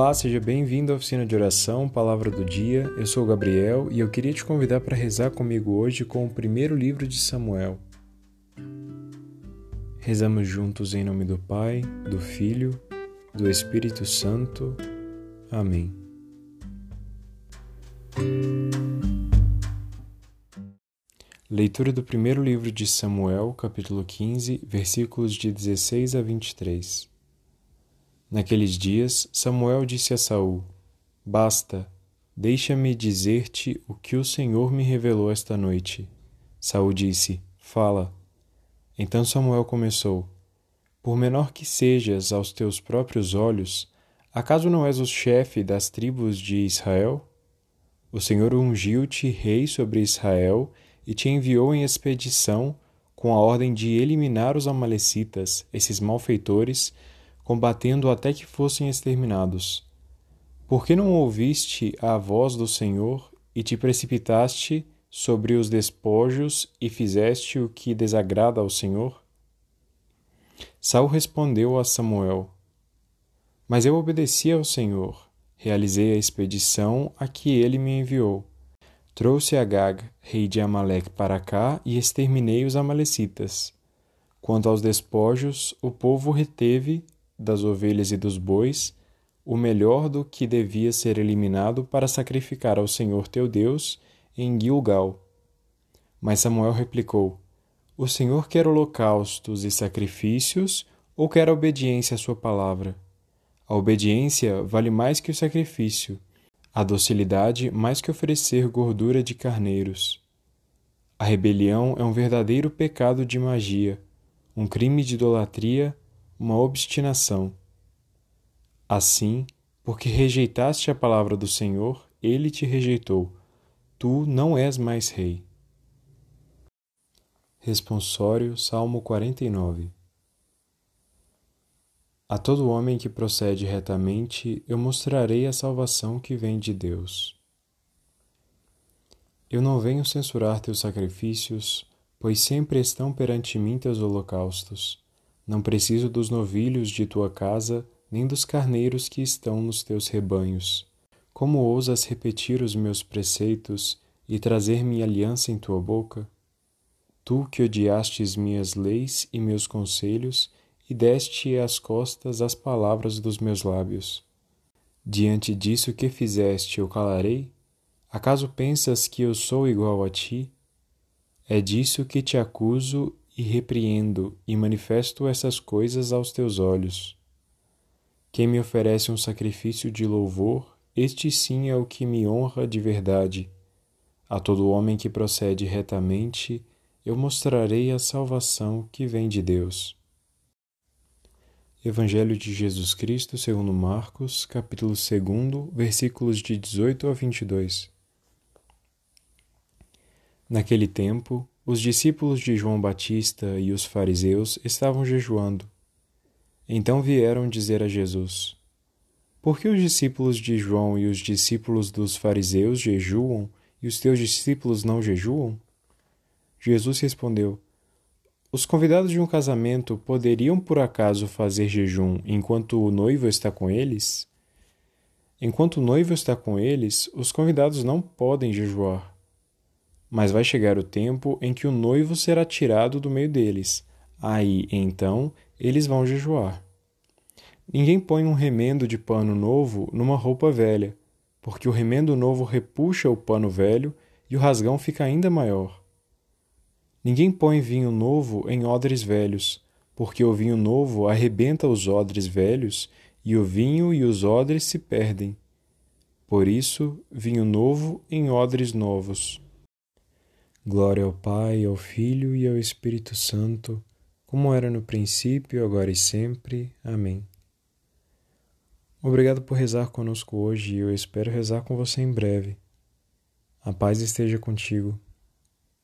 Olá, seja bem-vindo à oficina de oração, Palavra do Dia. Eu sou Gabriel e eu queria te convidar para rezar comigo hoje com o primeiro livro de Samuel. Rezamos juntos em nome do Pai, do Filho, do Espírito Santo. Amém. Leitura do primeiro livro de Samuel, capítulo 15, versículos de 16 a 23. Naqueles dias, Samuel disse a Saul: Basta, deixa-me dizer-te o que o Senhor me revelou esta noite. Saul disse: Fala. Então Samuel começou: Por menor que sejas aos teus próprios olhos, acaso não és o chefe das tribos de Israel? O Senhor ungiu-te rei sobre Israel e te enviou em expedição com a ordem de eliminar os Amalecitas, esses malfeitores, combatendo até que fossem exterminados. Por que não ouviste a voz do Senhor e te precipitaste sobre os despojos e fizeste o que desagrada ao Senhor? Saul respondeu a Samuel: Mas eu obedeci ao Senhor, realizei a expedição a que ele me enviou. Trouxe Agag, rei de Amaleque, para cá e exterminei os Amalecitas. Quanto aos despojos, o povo reteve das ovelhas e dos bois, o melhor do que devia ser eliminado para sacrificar ao Senhor teu Deus em Gilgal. Mas Samuel replicou: O Senhor quer holocaustos e sacrifícios ou quer a obediência à sua palavra? A obediência vale mais que o sacrifício, a docilidade mais que oferecer gordura de carneiros. A rebelião é um verdadeiro pecado de magia, um crime de idolatria uma obstinação. Assim, porque rejeitaste a palavra do Senhor, ele te rejeitou. Tu não és mais rei. Responsório Salmo 49 A todo homem que procede retamente, eu mostrarei a salvação que vem de Deus. Eu não venho censurar teus sacrifícios, pois sempre estão perante mim teus holocaustos. Não preciso dos novilhos de tua casa, nem dos carneiros que estão nos teus rebanhos. Como ousas repetir os meus preceitos e trazer-me aliança em tua boca? Tu que odiastes minhas leis e meus conselhos, e deste às costas as palavras dos meus lábios. Diante disso que fizeste, eu calarei? Acaso pensas que eu sou igual a ti? É disso que te acuso e repreendo e manifesto essas coisas aos teus olhos. Quem me oferece um sacrifício de louvor, este sim é o que me honra de verdade. A todo homem que procede retamente, eu mostrarei a salvação que vem de Deus. Evangelho de Jesus Cristo, segundo Marcos, capítulo 2, versículos de 18 a 22. Naquele tempo, os discípulos de João Batista e os fariseus estavam jejuando. Então vieram dizer a Jesus: Por que os discípulos de João e os discípulos dos fariseus jejuam e os teus discípulos não jejuam? Jesus respondeu: Os convidados de um casamento poderiam por acaso fazer jejum enquanto o noivo está com eles? Enquanto o noivo está com eles, os convidados não podem jejuar. Mas vai chegar o tempo em que o noivo será tirado do meio deles. Aí, então, eles vão jejuar. Ninguém põe um remendo de pano novo numa roupa velha, porque o remendo novo repuxa o pano velho e o rasgão fica ainda maior. Ninguém põe vinho novo em odres velhos, porque o vinho novo arrebenta os odres velhos e o vinho e os odres se perdem. Por isso, vinho novo em odres novos. Glória ao Pai, ao Filho e ao Espírito Santo, como era no princípio, agora e sempre. Amém. Obrigado por rezar conosco hoje e eu espero rezar com você em breve. A paz esteja contigo.